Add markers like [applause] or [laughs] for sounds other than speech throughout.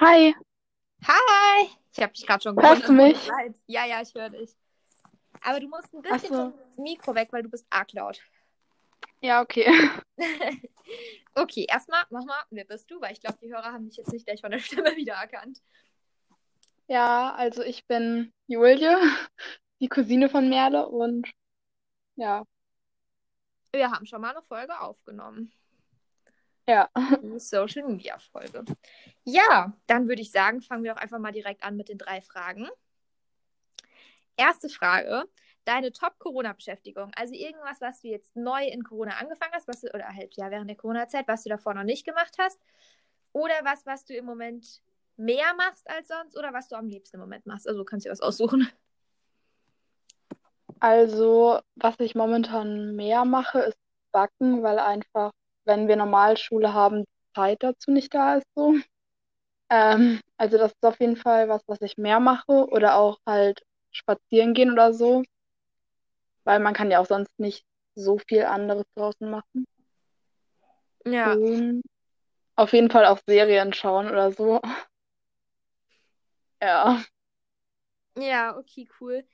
Hi, Hi! Ich habe dich gerade schon hörst du mich? [laughs] Ja, ja, ich höre dich. Aber du musst ein bisschen so. vom Mikro weg, weil du bist arg laut. Ja, okay. [laughs] Okay, erstmal, mach mal, wer bist du? Weil ich glaube, die Hörer haben dich jetzt nicht gleich von der [laughs] Stimme wiedererkannt. Ja, also ich bin Julie, die Cousine von Merle und ja, Wir haben schon mal eine Folge aufgenommen. Ja. Social Media Folge. Ja, dann würde ich sagen, fangen wir auch einfach mal direkt an mit den drei Fragen. Erste Frage. Deine Top-Corona-Beschäftigung. Also irgendwas, was du jetzt neu in Corona angefangen hast, was du, oder halt ja während der Corona-Zeit, was du davor noch nicht gemacht hast. Oder was, was du im Moment mehr machst als sonst oder was du am liebsten im Moment machst. Also kannst du dir was aussuchen. Also, was ich momentan mehr mache, ist Backen, weil einfach, wenn wir Normalschule haben, die Zeit dazu nicht da ist so. Ähm, also das ist auf jeden Fall was, was ich mehr mache oder auch halt spazieren gehen oder so, weil man kann ja auch sonst nicht so viel anderes draußen machen. Ja. Und auf jeden Fall auch Serien schauen oder so. [laughs] Ja. Ja, okay, cool.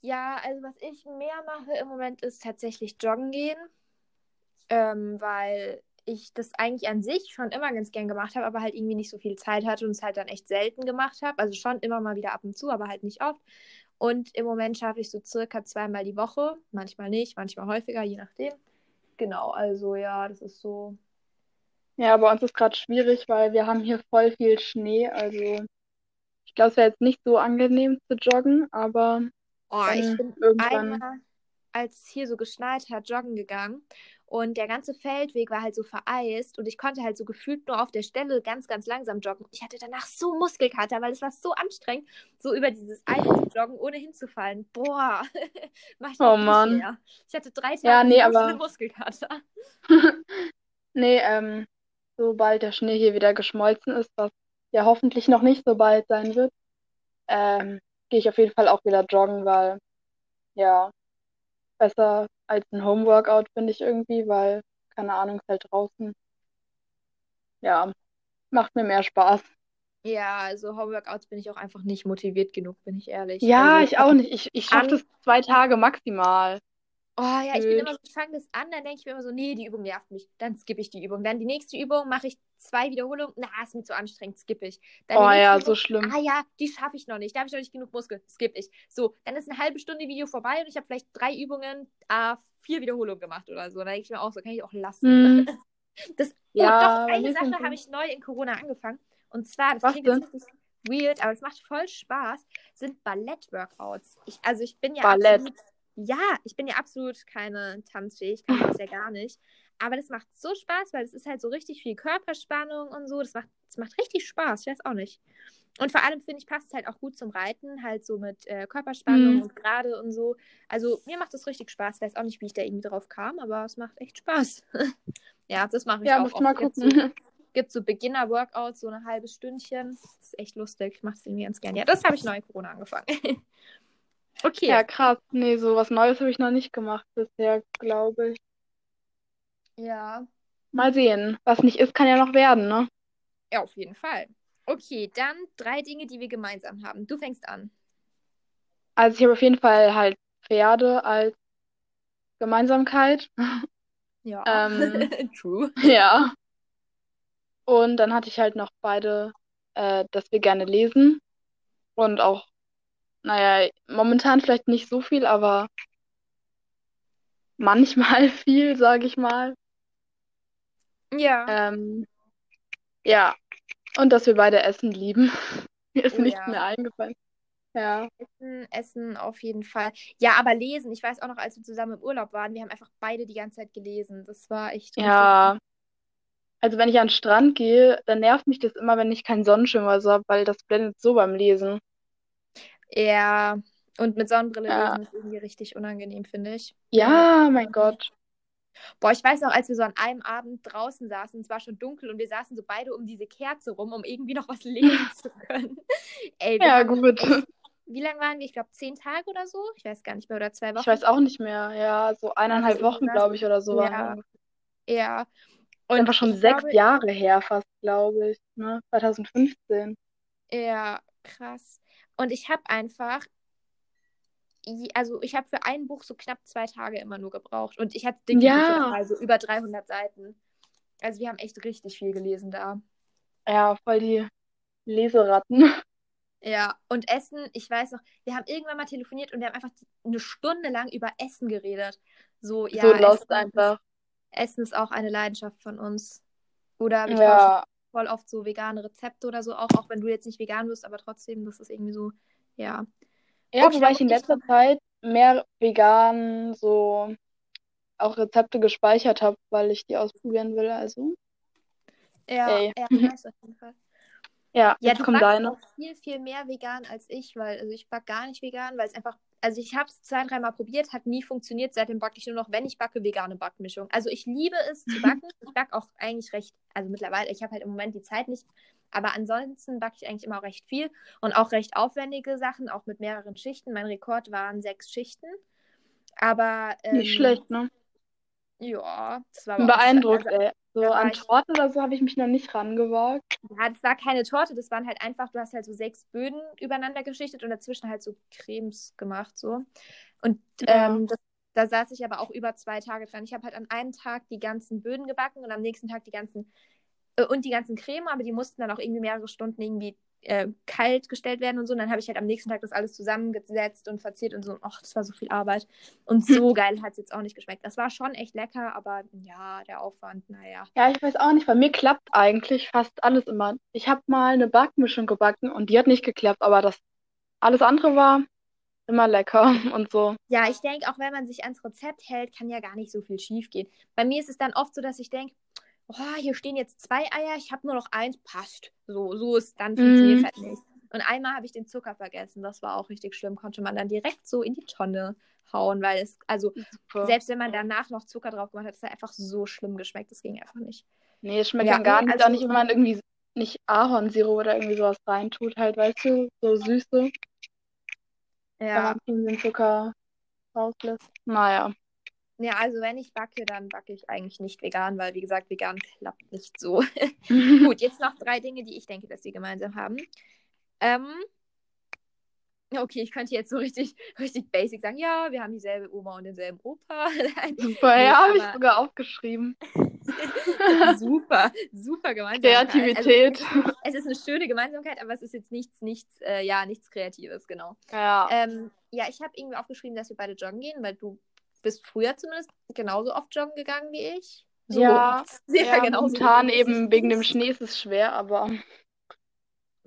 Ja, also was ich mehr mache im Moment ist tatsächlich joggen gehen, ähm, weil ich das eigentlich an sich schon immer ganz gern gemacht habe, aber halt irgendwie nicht so viel Zeit hatte und es halt dann echt selten gemacht habe. Also schon immer mal wieder ab und zu, aber halt nicht oft. Und im Moment schaffe ich so circa zweimal die Woche, manchmal nicht, manchmal häufiger, je nachdem. Genau, also ja, das ist so. Ja, bei uns ist gerade schwierig, weil wir haben hier voll viel Schnee. Also ich glaube, es wäre jetzt nicht so angenehm zu joggen, aber Oh, ich bin irgendwann. einmal, als es hier so geschneit hat, joggen gegangen und der ganze Feldweg war halt so vereist und ich konnte halt so gefühlt nur auf der Stelle ganz, ganz langsam joggen. Ich hatte danach so Muskelkater, weil es war so anstrengend, so über dieses Eis zu joggen, ohne hinzufallen. Boah, [laughs] mach ich Oh Mann. mehr. Ich hatte drei Ja, Tage nee, so schlimme aber Muskelkater. [laughs] nee, ähm, sobald der Schnee hier wieder geschmolzen ist, was ja hoffentlich noch nicht so bald sein wird, ähm, gehe ich auf jeden Fall auch wieder joggen, weil ja, besser als ein Homeworkout finde ich irgendwie, weil, keine Ahnung, ist halt draußen. Ja, macht mir mehr Spaß. Ja, also Homeworkouts bin ich auch einfach nicht motiviert genug, bin ich ehrlich. Ja, Also ich auch nicht. Ich, ich schaffe das zwei Tage maximal. Oh ja, ich bin immer Gefühlt. so, ich fange das an, dann denke ich mir immer so, nee, die Übung nervt mich. Dann skippe ich die Übung. Dann die nächste Übung mache ich zwei Wiederholungen. Na, ist mir zu anstrengend, skippe ich. Dann Oh ja, Übung, so schlimm. ah ja, die schaffe ich noch nicht. Da habe ich noch nicht genug Muskel, skippe ich. So, dann ist eine halbe Stunde Video vorbei und ich habe vielleicht drei Übungen, ah, vier Wiederholungen gemacht oder so. Dann denke ich mir auch so, kann ich auch lassen. Hm, [laughs] Das, oh, doch, ja, bei eine Sache habe ich neu in Corona angefangen. Und zwar, das Was klingt jetzt denn? richtig weird, aber es macht voll Spaß, sind Ballett-Workouts. Ich, also ich bin ja Ballett. absolut, ja, ich bin ja absolut keine tanzfähig, kann das ja gar nicht. Aber das macht so Spaß, weil es ist halt so richtig viel Körperspannung und so. Das macht, das macht richtig Spaß, ich weiß auch nicht. Und vor allem finde ich, passt es halt auch gut zum Reiten, halt so mit äh, Körperspannung Hm, und gerade und so. Also mir macht das richtig Spaß. Ich weiß auch nicht, wie ich da irgendwie drauf kam, aber es macht echt Spaß. [laughs] ja, das mache ich ja, auch muss ich oft. mal Gibt so, gucken. gibt so Beginner-Workouts, so ein halbes Stündchen. Das ist echt lustig. Ich mache es irgendwie ganz gern. Ja, das habe ich neu in Corona angefangen. [laughs] okay. Ja, krass. Nee, so was Neues habe ich noch nicht gemacht bisher, glaube ich. Ja. Mal sehen. Was nicht ist, kann ja noch werden, ne? Ja, auf jeden Fall. Okay, dann drei Dinge, die wir gemeinsam haben. Du fängst an. Also ich habe auf jeden Fall halt Pferde als Gemeinsamkeit. Ja. Ähm, [laughs] True. ja. Und dann hatte ich halt noch beide, äh, dass wir gerne lesen. Und auch, naja, momentan vielleicht nicht so viel, aber manchmal [laughs] viel, sage ich mal. Ja. Ähm, ja. Und dass wir beide Essen lieben. [laughs] Mir ist Oh nichts ja. mehr eingefallen. Ja. Essen, Essen auf jeden Fall. Ja, aber lesen. Ich weiß auch noch, als wir zusammen im Urlaub waren, wir haben einfach beide die ganze Zeit gelesen. Das war echt. Ja. Also wenn ich an den Strand gehe, dann nervt mich das immer, wenn ich keinen Sonnenschirm oder so habe, weil das blendet so beim Lesen. Ja. Und mit Sonnenbrille Ja. lesen ist irgendwie richtig unangenehm, finde ich. Ja. Mein Gott. Boah, ich weiß noch, als wir so an einem Abend draußen saßen, es war schon dunkel und wir saßen so beide um diese Kerze rum, um irgendwie noch was lesen [laughs] zu können. Ey, Ja, gut. echt, wie lange waren wir? Ich glaube, zehn Tage oder so? Ich weiß gar nicht mehr, oder zwei Ich Wochen. weiß auch nicht mehr. Ja, so eineinhalb Wochen, glaube ich, oder so Ja, ja. Und einfach schon sechs glaube, Jahre her fast, glaube ich, ne? 2015. Ja, krass. Und ich habe einfach, also ich habe für ein Buch so knapp zwei Tage immer nur gebraucht. Und ich hatte dicke ja. Also über 300 Seiten. Also wir haben echt richtig viel gelesen da. Ja, voll die Leseratten. [laughs] Ja, und Essen, ich weiß noch, wir haben irgendwann mal telefoniert und wir haben einfach eine Stunde lang über Essen geredet. So, ja. So lost Essen, einfach. Essen ist auch eine Leidenschaft von uns. Oder ja. Voll oft so vegane Rezepte oder so, auch, auch wenn du jetzt nicht vegan bist, aber trotzdem, das ist irgendwie so, ja. Ja, wobei ich in letzter Zeit mehr vegan so auch Rezepte gespeichert habe, weil ich die ausprobieren will, also. Ja, Ey. ja, nice auf jeden Fall. Ja, ja jetzt du kommt deine. Auch viel, viel mehr vegan als ich, weil also ich backe gar nicht vegan, weil es einfach, also ich habe es zwei, dreimal probiert, hat nie funktioniert. Seitdem backe ich nur noch, wenn ich backe, vegane Backmischung. Also ich liebe es zu [laughs] backen. ich backe auch eigentlich recht, also mittlerweile, ich habe halt im Moment die Zeit nicht, aber ansonsten backe ich eigentlich immer auch recht viel und auch recht aufwendige Sachen, auch mit mehreren Schichten. Mein Rekord waren sechs Schichten. Aber. Ähm, nicht schlecht, ne? Ja, das war Beeindruckt, also, ey. So an Torte oder so habe ich mich noch nicht rangewagt. Ja, das war keine Torte, das waren halt einfach, du hast halt so sechs Böden übereinander geschichtet und dazwischen halt so Cremes gemacht, so. Und ja. ähm, das, da saß ich aber auch über zwei Tage dran. Ich habe halt an einem Tag die ganzen Böden gebacken und am nächsten Tag die ganzen äh, und die ganzen Creme, aber die mussten dann auch irgendwie mehrere Stunden irgendwie äh, kalt gestellt werden und so. Und dann habe ich halt am nächsten Tag das alles zusammengesetzt und verziert und so. Ach, das war so viel Arbeit. Und so [laughs] geil hat es jetzt auch nicht geschmeckt. Das war schon echt lecker, aber ja, der Aufwand, naja. Ja, ich weiß auch nicht, bei mir klappt eigentlich fast alles immer. Ich habe mal eine Backmischung gebacken und die hat nicht geklappt, aber das alles andere war immer lecker [laughs] und so. Ja, ich denke, auch wenn man sich ans Rezept hält, kann ja gar nicht so viel schief gehen. Bei mir ist es dann oft so, dass ich denke, oh, hier stehen jetzt zwei Eier, ich habe nur noch eins, passt. So, so ist dann funktioniert es mm. halt nicht. Und einmal habe ich den Zucker vergessen, das war auch richtig schlimm, konnte man dann direkt so in die Tonne hauen, weil es, also Super. selbst wenn man danach noch Zucker drauf gemacht hat, es hat einfach so schlimm geschmeckt, das ging einfach nicht. Nee, es schmeckt ja, dann gar nicht, also, auch nicht, wenn man irgendwie nicht Ahornsirup oder irgendwie sowas reintut, halt, weißt du, so süße. Ja. Wenn man den Zucker rauslässt. Naja. Ja, also wenn ich backe, dann backe ich eigentlich nicht vegan, weil wie gesagt, vegan klappt nicht so. [laughs] Gut, jetzt noch drei Dinge, die ich denke, dass wir gemeinsam haben. Ähm, okay, ich könnte jetzt so richtig, [laughs] richtig basic sagen, ja, wir haben dieselbe Oma und denselben Opa. [laughs] super, ja, habe ich sogar aufgeschrieben. super, super Gemeinsamkeit. Kreativität. Also, es, ist, eine schöne Gemeinsamkeit, aber es ist jetzt nichts, nichts, äh, ja, nichts Kreatives, genau. Ja. Ähm, ja, ich habe irgendwie aufgeschrieben, dass wir beide joggen gehen, weil du bist früher zumindest genauso oft joggen gegangen wie ich. So ja, sehr [laughs] ja, genauso. Momentan eben wegen dem Schnee ist es schwer, aber. [laughs]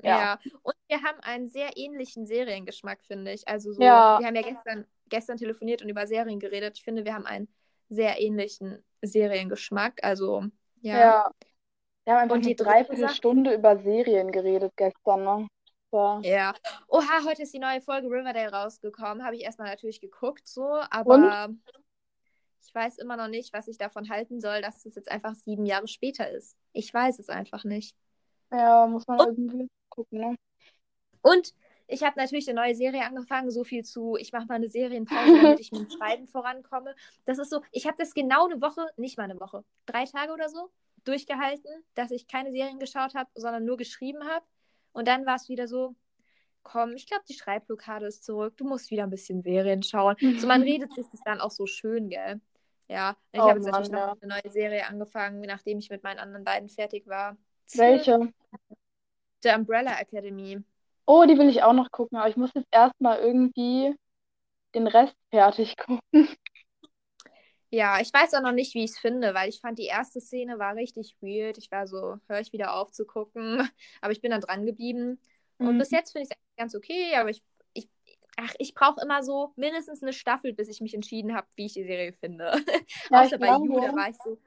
Ja. ja. und wir haben einen sehr ähnlichen Seriengeschmack, finde ich. Also so, ja. wir haben ja gestern, gestern telefoniert und über Serien geredet. Ich finde, wir haben einen sehr ähnlichen Seriengeschmack. Also, ja. Ja. Wir haben einfach und die Dreiviertelstunde über Serien geredet gestern, ne? Super. Ja. Oha, heute ist die neue Folge Riverdale rausgekommen. Habe ich erstmal natürlich geguckt, so, aber Und? ich weiß immer noch nicht, was ich davon halten soll, dass es jetzt einfach sieben Jahre später ist. Ich weiß es einfach nicht. Ja, muss man Und, irgendwie gucken, ne? Und ich habe natürlich eine neue Serie angefangen, so viel zu, ich mache mal eine Serienpause, [laughs] damit ich mit dem Schreiben vorankomme. Das ist so, ich habe das genau eine Woche, nicht mal eine Woche, drei Tage oder so durchgehalten, dass ich keine Serien geschaut habe, sondern nur geschrieben habe. Und dann war es wieder so, komm, ich glaube, die Schreibblockade ist zurück, du musst wieder ein bisschen Serien schauen. So, man [laughs] redet sich das dann auch so schön, gell? Ja, ich oh, habe jetzt natürlich ja. noch eine neue Serie angefangen, nachdem ich mit meinen anderen beiden fertig war. Welche? The Umbrella Academy. Oh, die will ich auch noch gucken, aber ich muss jetzt erstmal irgendwie den Rest fertig gucken. Ja, ich weiß auch noch nicht, wie ich es finde, weil ich fand, die erste Szene war richtig weird. Ich war so, höre ich wieder auf zu gucken. [laughs] Aber ich bin dann dran geblieben. Mhm. Und bis jetzt finde ich es ganz okay, aber ich, ich, ach, ich brauche immer so mindestens eine Staffel, bis ich mich entschieden habe, wie ich die Serie finde. [laughs] Ja, Außer bei You, da war ich so,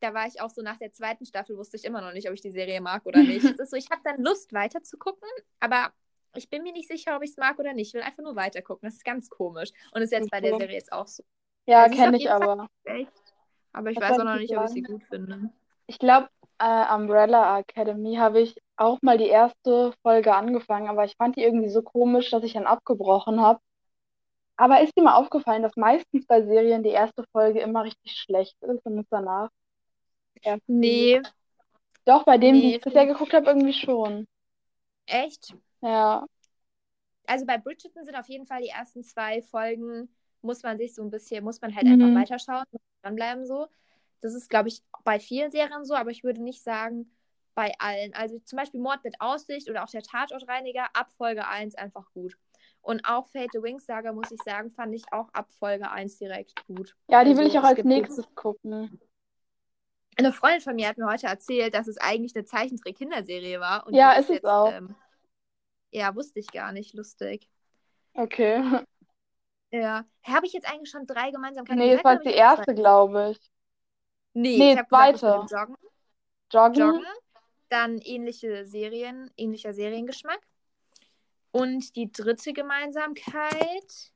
da war ich auch so nach der zweiten Staffel, wusste ich immer noch nicht, ob ich die Serie mag oder nicht. [laughs] es ist so, ich habe dann Lust weiter zu gucken, aber ich bin mir nicht sicher, ob ich es mag oder nicht. Ich will einfach nur weiter gucken. Das ist ganz komisch. Und ist jetzt bei der Serie jetzt auch so. Ja, kenne ich aber. Echt. Aber ich das weiß auch noch nicht, ob ich sie gut finde. Ich glaube, äh, Umbrella Academy habe ich auch mal die erste Folge angefangen, aber ich fand die irgendwie so komisch, dass ich dann abgebrochen habe. Aber ist dir mal aufgefallen, dass meistens bei Serien die erste Folge immer richtig schlecht ist und es danach Ja. Nee, Doch, bei dem, die Nee, ich bisher geguckt habe, irgendwie schon. echt. Ja. Also bei Bridgerton sind auf jeden Fall die ersten zwei Folgen, muss man sich so ein bisschen, muss man halt Mhm. einfach weiterschauen, muss dranbleiben so. Das ist, glaube ich, bei vielen Serien so, aber ich würde nicht sagen, bei allen. Also zum Beispiel Mord mit Aussicht oder auch der Tatortreiniger ab Folge 1 einfach gut. Und auch Fate the Wings Saga, muss ich sagen, fand ich auch ab Folge 1 direkt gut. Ja, die will ich Also, auch als nächstes gucken. Eine Freundin von mir hat mir heute erzählt, dass es eigentlich eine Zeichentrick-Kinderserie war. Und Ja, ist es auch. Ähm, ja, wusste ich gar nicht. Lustig. Okay. Ja. Habe ich jetzt eigentlich schon drei Gemeinsamkeiten Nee, das war die erste, glaube ich. Nee, Nee, ich habe zweite. Joggen. Joggen. Joggen. Dann ähnliche Serien, ähnlicher Seriengeschmack. Und die dritte Gemeinsamkeit.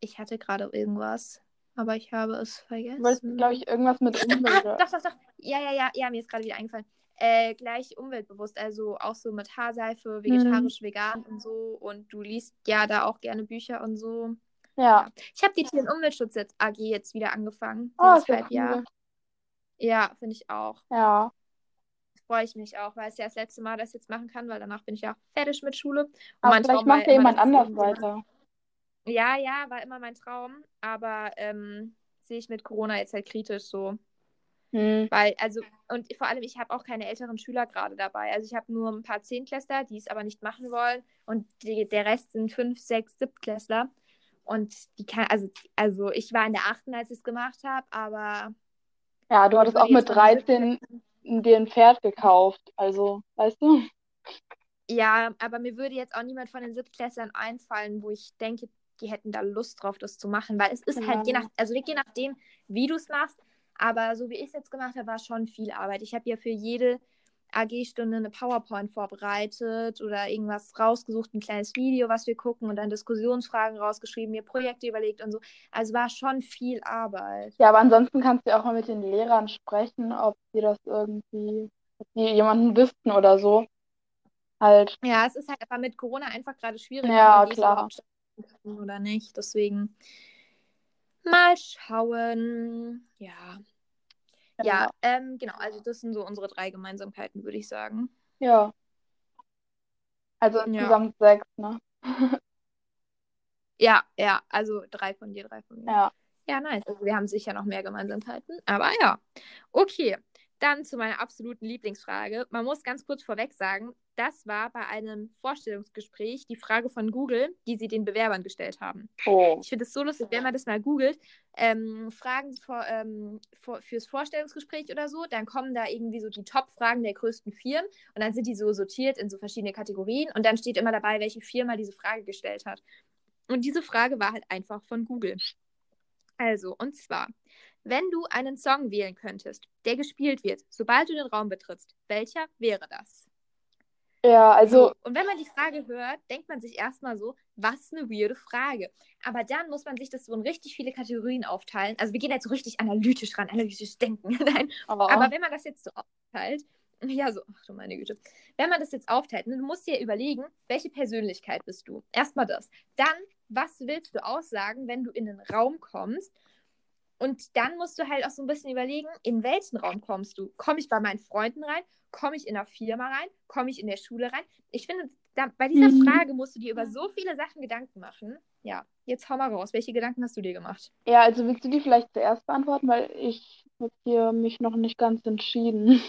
Ich hatte gerade irgendwas, aber ich habe es Du wolltest, vergessen. glaube ich, irgendwas mit [laughs] Umwelt. Ah, doch, doch, doch. Ja, ja, ja, ja, mir ist gerade wieder eingefallen. Äh, gleich umweltbewusst, also auch so mit Haarseife, Mhm. vegetarisch, vegan und so. Und du liest ja da auch gerne Bücher und so. Ja. Ich habe die Tier- und Umweltschutz jetzt AG jetzt wieder angefangen. Oh, ja Halbjahr. cool. Ja, finde ich auch. Ja. Freue ich mich auch, weil es ja das letzte Mal das jetzt machen kann, weil danach bin ich ja fertig mit Schule. Und Aber vielleicht Traum macht ja jemand anders weiter. Ja, ja, war immer mein Traum. Aber ähm, sehe ich mit Corona jetzt halt kritisch so. Hm. Weil, also, und vor allem, ich habe auch keine älteren Schüler gerade dabei. Also ich habe nur ein paar Zehntklässler, die es aber nicht machen wollen. Und die, der Rest sind fünf, sechs, siebtklässler. Und die kann, also, also ich war in der achten, als ich es gemacht habe, aber Ja, du hattest auch mit jetzt von den 13 dir ein Pferd gekauft. Also, weißt du? Ja, aber mir würde jetzt auch niemand von den Siebtklässlern einfallen, wo ich denke, die hätten da Lust drauf, das zu machen, weil es ist halt je Ja. nach, also je nachdem, wie du es machst, aber so wie ich es jetzt gemacht habe, war schon viel Arbeit. Ich habe ja für jede AG-Stunde eine PowerPoint vorbereitet oder irgendwas rausgesucht, ein kleines Video, was wir gucken und dann Diskussionsfragen rausgeschrieben, mir Projekte überlegt und so. Also war schon viel Arbeit. Ja, aber ansonsten kannst du ja auch mal mit den Lehrern sprechen, ob die das irgendwie, ob die jemanden wüssten oder so. Halt. Ja, es ist halt aber mit Corona einfach gerade schwierig, Ja, klar. oder nicht. Deswegen mal schauen. Ja. Ja, ähm, genau. Also das sind so unsere drei Gemeinsamkeiten, würde ich sagen. Ja. Also Ja. insgesamt sechs, ne? [laughs] Ja, ja. Also drei von dir, drei von mir. Ja. Ja, nice. Also wir haben sicher noch mehr Gemeinsamkeiten. Aber ja. Okay. Dann zu meiner absoluten Lieblingsfrage. Man muss ganz kurz vorweg sagen, das war bei einem Vorstellungsgespräch die Frage von Google, die sie den Bewerbern gestellt haben. Oh. Ich finde es so lustig, wenn man das mal googelt, ähm, Fragen vor, ähm, vor, fürs Vorstellungsgespräch oder so, dann kommen da irgendwie so die Top-Fragen der größten Firmen und dann sind die so sortiert in so verschiedene Kategorien und dann steht immer dabei, welche Firma diese Frage gestellt hat. Und diese Frage war halt einfach von Google. Also, und zwar, wenn du einen Song wählen könntest, der gespielt wird, sobald du den Raum betrittst, welcher wäre das? Ja, also, So, und wenn man die Frage hört, denkt man sich erstmal so, was eine weirde Frage. Aber dann muss man sich das so in richtig viele Kategorien aufteilen. Also wir gehen jetzt so richtig analytisch ran, analytisch denken. [laughs] Nein. oh. Aber wenn man das jetzt so aufteilt, ja so, ach du meine Güte. Wenn man das jetzt aufteilt, ne, du musst dir überlegen, welche Persönlichkeit bist du? Erstmal das. Dann, was willst du aussagen, wenn du in den Raum kommst? Und dann musst du halt auch so ein bisschen überlegen, in welchen Raum kommst du? Komme ich bei meinen Freunden rein? Komme ich in der Firma rein? Komme ich in der Schule rein? Ich finde, da, bei dieser Mhm. Frage musst du dir über so viele Sachen Gedanken machen. Ja, jetzt hau mal raus. Welche Gedanken hast du dir gemacht? ja, also willst du die vielleicht zuerst beantworten, weil ich habe hier mich noch nicht ganz entschieden.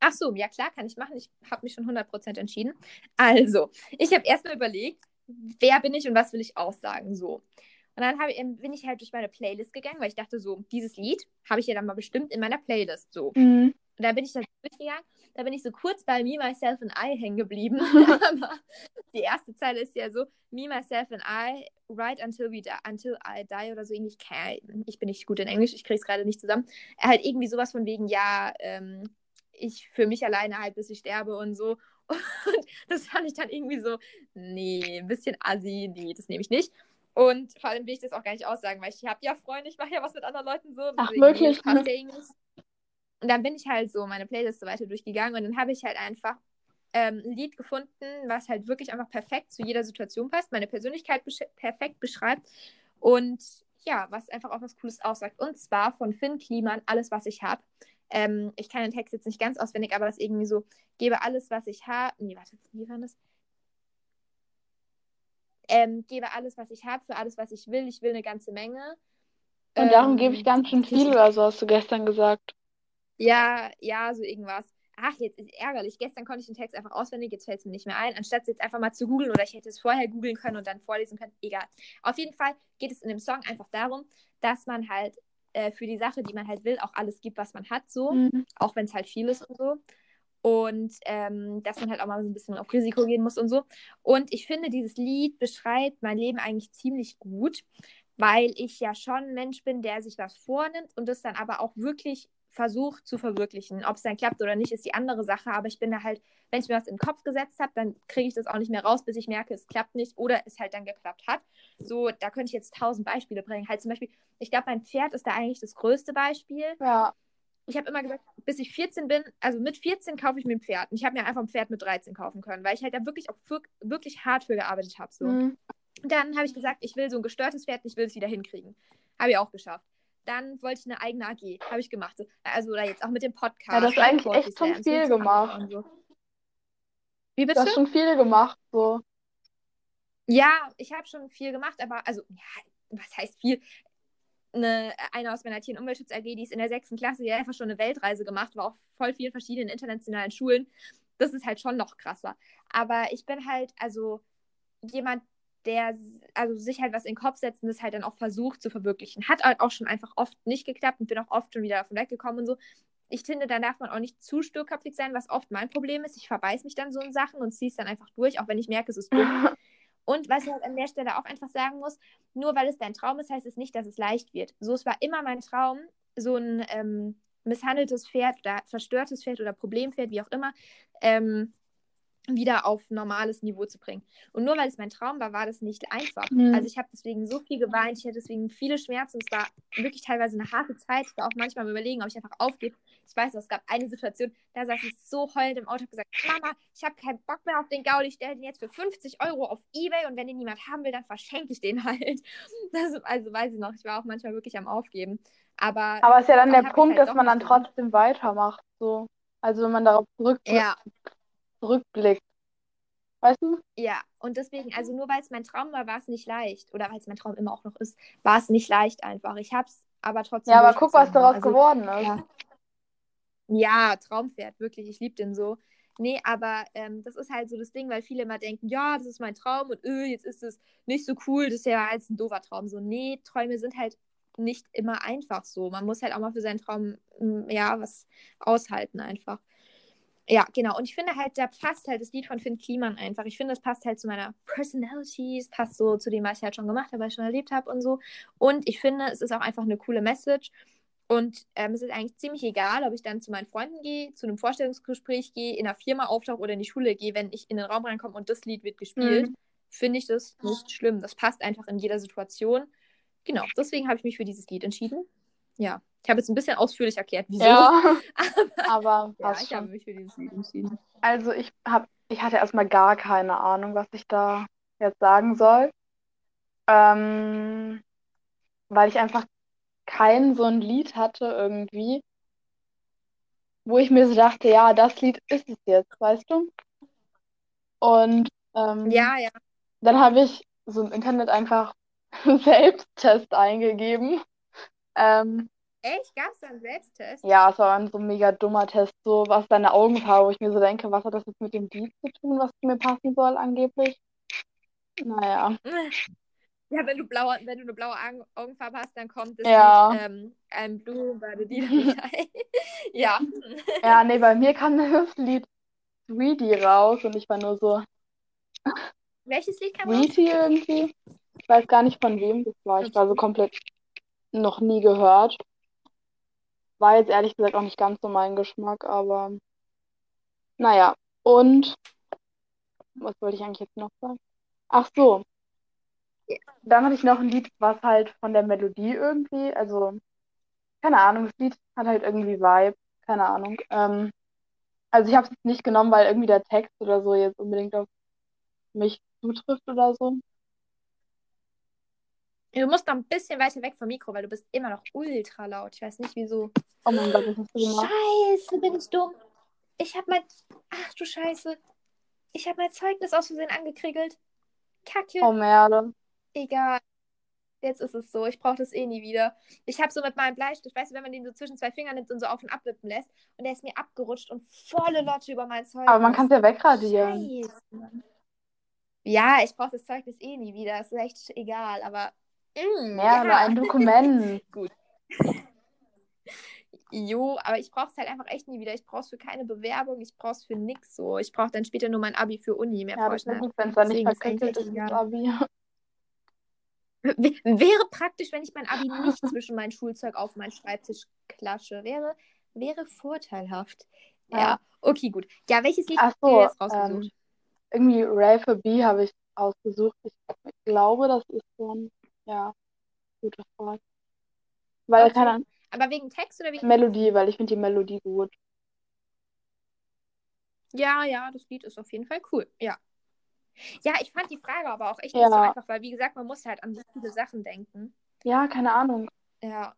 Ach so, ja klar, kann ich machen. Ich habe mich schon 100% entschieden. Also, ich habe erstmal überlegt, wer bin ich und was will ich aussagen, so. Und dann ich- bin ich halt durch meine Playlist gegangen, weil ich dachte so, dieses Lied habe ich ja dann mal bestimmt in meiner Playlist, so. Mhm. Und da bin ich dann durchgegangen, da bin ich so kurz bei Me, Myself and I hängen geblieben. [laughs] Aber die erste Zeile ist ja so, Me, Myself and I, right until we die, until I die oder so irgendwie. Ich, ich bin nicht gut in Englisch, ich kriege es gerade nicht zusammen. Halt irgendwie sowas von wegen, ja, ähm, ich für mich alleine halt, bis ich sterbe und so. Und das fand ich dann irgendwie so, nee, ein bisschen assi, nee, das nehme ich nicht. Und vor allem will ich das auch gar nicht aussagen, weil ich habe ja Freunde, ich mache ja was mit anderen Leuten so. Ach, wirklich? Und dann bin ich halt so meine Playlist so weiter durchgegangen und dann habe ich halt einfach ähm, ein Lied gefunden, was halt wirklich einfach perfekt zu jeder Situation passt, meine Persönlichkeit besch perfekt beschreibt. Und ja, was einfach auch was Cooles aussagt. Und zwar von Finn Kliman, Alles, was ich habe. Ähm, ich kann den Text jetzt nicht ganz auswendig, aber das irgendwie so, gebe alles, was ich habe. Nee, warte, wie war das? Ähm, gebe alles, was ich habe, für alles, was ich will. Ich will eine ganze Menge. Und darum gebe ich ganz schön viel oder so, hast du gestern gesagt. Ja, ja, so irgendwas. Ach, jetzt ist ärgerlich. Gestern konnte ich den Text einfach auswendig, jetzt fällt es mir nicht mehr ein. Anstatt es jetzt einfach mal zu googeln oder ich hätte es vorher googeln können und dann vorlesen können. Egal. Auf jeden Fall geht es in dem Song einfach darum, dass man halt äh, für die Sache, die man halt will, auch alles gibt, was man hat, so. Mhm. Auch wenn es halt viel ist und so. Und ähm, dass man halt auch mal so ein bisschen auf Risiko gehen muss und so. Und ich finde, dieses Lied beschreibt mein Leben eigentlich ziemlich gut, weil ich ja schon ein Mensch bin, der sich was vornimmt und das dann aber auch wirklich versucht zu verwirklichen. Ob es dann klappt oder nicht, ist die andere Sache. Aber ich bin da halt, wenn ich mir was in den Kopf gesetzt habe, dann kriege ich das auch nicht mehr raus, bis ich merke, es klappt nicht oder es halt dann geklappt hat. So, da könnte ich jetzt tausend Beispiele bringen. Halt zum Beispiel, ich glaube, mein Pferd ist da eigentlich das größte Beispiel. Ja. Ich habe immer gesagt, bis ich 14 bin, also mit 14 kaufe ich mir ein Pferd. Und ich habe mir einfach ein Pferd mit 13 kaufen können, weil ich halt da wirklich auch wirklich hart für gearbeitet habe. So. Mhm. Dann habe ich gesagt, ich will so ein gestörtes Pferd, ich will es wieder hinkriegen. Habe ich auch geschafft. Dann wollte ich eine eigene AG. Habe ich gemacht. Also oder jetzt auch mit dem Podcast. Ja, das ist eigentlich echt schon viel gemacht. So. Wie bitte? Du hast schon viel gemacht, so. Ja, ich habe schon viel gemacht, aber also, ja, was heißt viel? Eine, eine aus meiner Tier- und Umweltschutz AG, die ist in der sechsten Klasse, die hat einfach schon eine Weltreise gemacht, war auf voll vielen verschiedenen internationalen Schulen. Das ist halt schon noch krasser. Aber ich bin halt, also jemand, der also sich halt was in den Kopf setzt und das halt dann auch versucht zu verwirklichen. Hat halt auch schon einfach oft nicht geklappt und bin auch oft schon wieder davon weggekommen und so. Ich finde, da darf man auch nicht zu sturköpfig sein, was oft mein Problem ist. Ich verbeiß mich dann so in Sachen und ziehe es dann einfach durch, auch wenn ich merke, es ist dumm. [laughs] Und was ich halt an der Stelle auch einfach sagen muss, nur weil es dein Traum ist, heißt es nicht, dass es leicht wird. So, es war immer mein Traum, so ein ähm, misshandeltes Pferd oder verstörtes Pferd oder Problempferd, wie auch immer, ähm, wieder auf normales Niveau zu bringen. Und nur weil es mein Traum war, war das nicht einfach. Mhm. Also ich habe deswegen so viel geweint, ich hatte deswegen viele Schmerzen. Es war wirklich teilweise eine harte Zeit. Ich war auch manchmal am überlegen, ob ich einfach aufgebe. Ich weiß, es gab eine Situation, da saß ich so heulend im Auto und gesagt, Mama, ich habe keinen Bock mehr auf den Gaul, ich stelle den jetzt für 50 Euro auf Ebay und wenn den niemand haben will, dann verschenke ich den halt. [laughs] Das, also weiß ich noch, ich war auch manchmal wirklich am Aufgeben. Aber, Aber es ist ja dann der Punkt, halt dass man dann trotzdem weitermacht. So. Also wenn man darauf zurück ja zurückblickt. Weißt du? Ja, und deswegen, also nur weil es mein Traum war, war es nicht leicht. Oder weil es mein Traum immer auch noch ist, war es nicht leicht einfach. Ich hab's aber trotzdem. Ja, aber guck, was daraus also, geworden ist. Ja. Ja, Traumpferd, wirklich. Ich liebe den so. Nee, aber ähm, das ist halt so das Ding, weil viele immer denken, ja, das ist mein Traum und öh, jetzt ist es nicht so cool, das ist ja als ein doofer Traum. So, nee, Träume sind halt nicht immer einfach so. Man muss halt auch mal für seinen Traum, mm, ja, was aushalten einfach. Ja, genau. Und ich finde halt, da passt halt das Lied von Finn Kliman einfach. Ich finde, es passt halt zu meiner Personality, es passt so zu dem, was ich halt schon gemacht habe, was ich schon erlebt habe und so. Und ich finde, es ist auch einfach eine coole Message. Und ähm, es ist eigentlich ziemlich egal, ob ich dann zu meinen Freunden gehe, zu einem Vorstellungsgespräch gehe, in einer Firma auftauche oder in die Schule gehe, wenn ich in den Raum reinkomme und das Lied wird gespielt, mhm. finde ich das nicht schlimm. Das passt einfach in jeder Situation. Genau, deswegen habe ich mich für dieses Lied entschieden. Ja. Ich habe jetzt ein bisschen ausführlich erklärt, wieso. Ja, [laughs] [laughs] aber ja, ich habe mich für dieses Lied entschieden. Also ich habe, ich hatte erstmal gar keine Ahnung, was ich da jetzt sagen soll. Ähm, weil ich einfach kein so ein Lied hatte irgendwie, wo ich mir so dachte, ja, das Lied ist es jetzt, weißt du? Und ähm, ja, ja. dann habe ich so im Internet einfach [laughs] Selbsttest eingegeben. Ähm, Echt? Gab es da einen Selbsttest? Ja, es war ein so mega dummer Test, so was deine Augenfarbe, wo ich mir so denke, was hat das jetzt mit dem Lied zu tun, was mir passen soll angeblich? Naja. [laughs] Ja, wenn du, blaue, wenn du eine blaue Augenfarbe hast, dann kommt es ja. Lied, ähm, ein Blue Dynamite. ja. Ja, nee, bei mir kam das Lied Sweetie raus und ich war nur so. Welches Lied kam Sweetie raus? irgendwie. Ich weiß gar nicht von wem das war. Ich war so komplett noch nie gehört. War jetzt ehrlich gesagt auch nicht ganz so mein Geschmack, aber naja. Und was wollte ich eigentlich jetzt noch sagen? Ach so. Dann hatte ich noch ein Lied, was halt von der Melodie irgendwie, also keine Ahnung, das Lied hat halt irgendwie Vibe, keine Ahnung. Ähm, also ich habe es nicht genommen, weil irgendwie der Text oder so jetzt unbedingt auf mich zutrifft oder so. Du musst noch ein bisschen weiter weg vom Mikro, weil du bist immer noch ultra laut. Ich weiß nicht wieso. Oh mein Gott, was hast du gemacht? Scheiße, bin ich dumm. Ich habe mein. Ach du Scheiße. Ich habe mein Zeugnis aus Versehen angekriegelt. Kacke. Oh Merde. Egal. Jetzt ist es so. Ich brauche das eh nie wieder. Ich habe so mit meinem Bleistift, weißt du, wenn man den so zwischen zwei Fingern nimmt und so auf und abwippen lässt, und der ist mir abgerutscht und volle Lotte über mein Zeugnis. Aber man kann es ja wegradieren. Scheiße. Ja, ich brauche das Zeugnis eh nie wieder. Ist echt egal, aber. Mm, Ja, nur ein Dokument. [laughs] Gut. Jo, aber ich brauche es halt einfach echt nie wieder. Ich brauche es für keine Bewerbung, ich brauche es für nix so. Ich brauche dann später nur mein Abi für Uni. Mehr Ja, brauche das nicht. gut, wenn es dann nicht Deswegen ist ist, das. Abi. Wäre praktisch, wenn ich mein Abi [laughs] nicht zwischen mein Schulzeug auf meinen Schreibtisch klatsche. Wäre, wäre vorteilhaft. Ja. Ja. okay, gut. Ja, welches Lied Ach hast du jetzt rausgesucht? ähm, irgendwie Ray for B habe ich ausgesucht. Ich glaube, das ist so ein, ja, gute Frage. Weil, Okay. keine Ahnung, Aber wegen Text oder wegen. Melodie, weil ich finde die Melodie gut. Ja, ja, das Lied ist auf jeden Fall cool. Ja. Ja, ich fand die Frage aber auch echt nicht so Ja. einfach, weil wie gesagt, man muss halt an so viele Sachen denken. Ja, keine Ahnung. Ja.